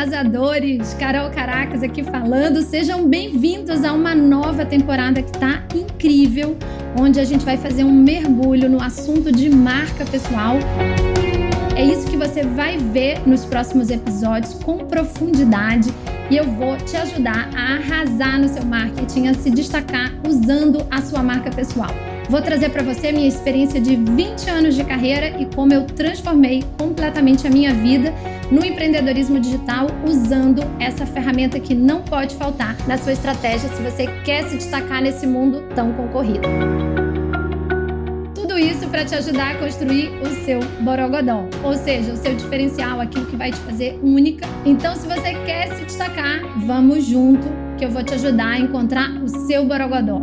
arrasadores! Carol Caracas aqui falando. Sejam bem-vindos a uma nova temporada que tá incrível, onde a gente vai fazer um mergulho no assunto de marca pessoal. É isso que você vai ver nos próximos episódios com profundidade e eu vou te ajudar a arrasar no seu marketing, a se destacar usando a sua marca pessoal. Vou trazer para você a minha experiência de 20 anos de carreira e como eu transformei completamente a minha vida no empreendedorismo digital usando essa ferramenta que não pode faltar na sua estratégia se você quer se destacar nesse mundo tão concorrido. Tudo isso para te ajudar a construir o seu borogodó, ou seja, o seu diferencial, aquilo que vai te fazer única. Então, se você quer se destacar, vamos junto que eu vou te ajudar a encontrar o seu borogodó.